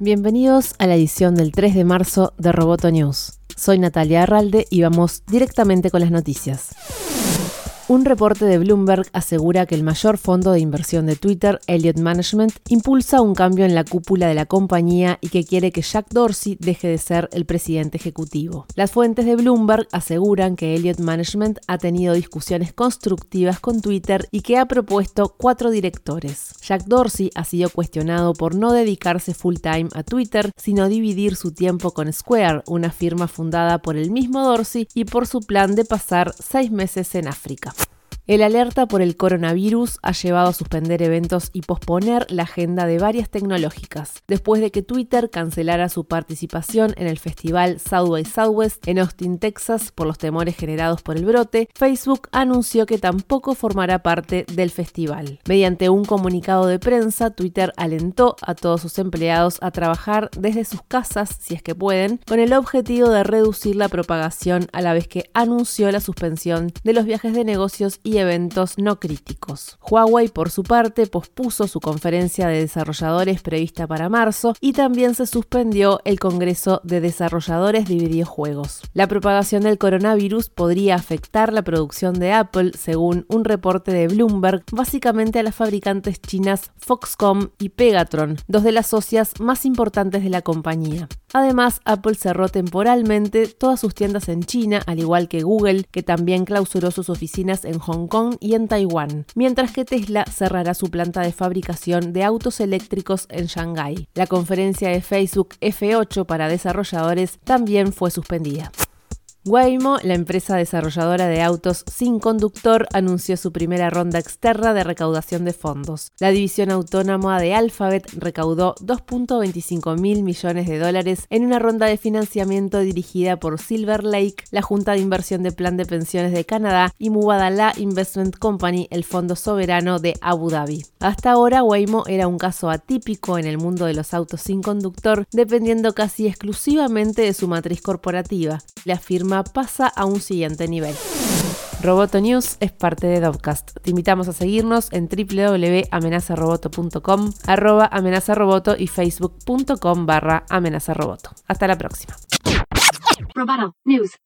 Bienvenidos a la edición del 3 de marzo de Roboto News. Soy Natalia Arralde y vamos directamente con las noticias. Un reporte de Bloomberg asegura que el mayor fondo de inversión de Twitter, Elliott Management, impulsa un cambio en la cúpula de la compañía y que quiere que Jack Dorsey deje de ser el presidente ejecutivo. Las fuentes de Bloomberg aseguran que Elliott Management ha tenido discusiones constructivas con Twitter y que ha propuesto cuatro directores. Jack Dorsey ha sido cuestionado por no dedicarse full time a Twitter, sino dividir su tiempo con Square, una firma fundada por el mismo Dorsey, y por su plan de pasar seis meses en África. El alerta por el coronavirus ha llevado a suspender eventos y posponer la agenda de varias tecnológicas, después de que Twitter cancelara su participación en el festival South by Southwest en Austin, Texas, por los temores generados por el brote, Facebook anunció que tampoco formará parte del festival. Mediante un comunicado de prensa, Twitter alentó a todos sus empleados a trabajar desde sus casas, si es que pueden, con el objetivo de reducir la propagación a la vez que anunció la suspensión de los viajes de negocios y eventos no críticos. Huawei, por su parte, pospuso su conferencia de desarrolladores prevista para marzo y también se suspendió el Congreso de Desarrolladores de Videojuegos. La propagación del coronavirus podría afectar la producción de Apple, según un reporte de Bloomberg, básicamente a las fabricantes chinas Foxconn y Pegatron, dos de las socias más importantes de la compañía. Además, Apple cerró temporalmente todas sus tiendas en China, al igual que Google, que también clausuró sus oficinas en Hong Kong y en Taiwán, mientras que Tesla cerrará su planta de fabricación de autos eléctricos en Shanghái. La conferencia de Facebook F8 para desarrolladores también fue suspendida. Waymo, la empresa desarrolladora de autos sin conductor, anunció su primera ronda externa de recaudación de fondos. La división autónoma de Alphabet recaudó 2.25 mil millones de dólares en una ronda de financiamiento dirigida por Silver Lake, la Junta de Inversión de Plan de Pensiones de Canadá y Mubadala Investment Company, el fondo soberano de Abu Dhabi. Hasta ahora, Waymo era un caso atípico en el mundo de los autos sin conductor, dependiendo casi exclusivamente de su matriz corporativa. La firma pasa a un siguiente nivel. Roboto News es parte de Dovcast. Te invitamos a seguirnos en www.amenazaroboto.com, arroba amenazaroboto y facebook.com barra amenazaroboto. Hasta la próxima. Roboto News.